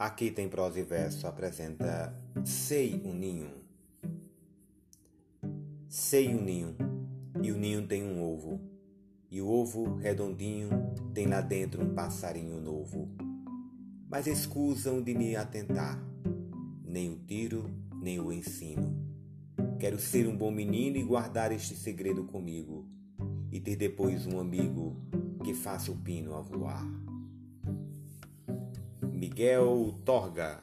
Aqui tem prosa e verso apresenta Sei um ninho. Sei um ninho, e o ninho tem um ovo, e o ovo redondinho tem lá dentro um passarinho novo. Mas escusam de me atentar, nem o tiro, nem o ensino. Quero ser um bom menino e guardar este segredo comigo, e ter depois um amigo que faça o pino a voar. Miguel Torga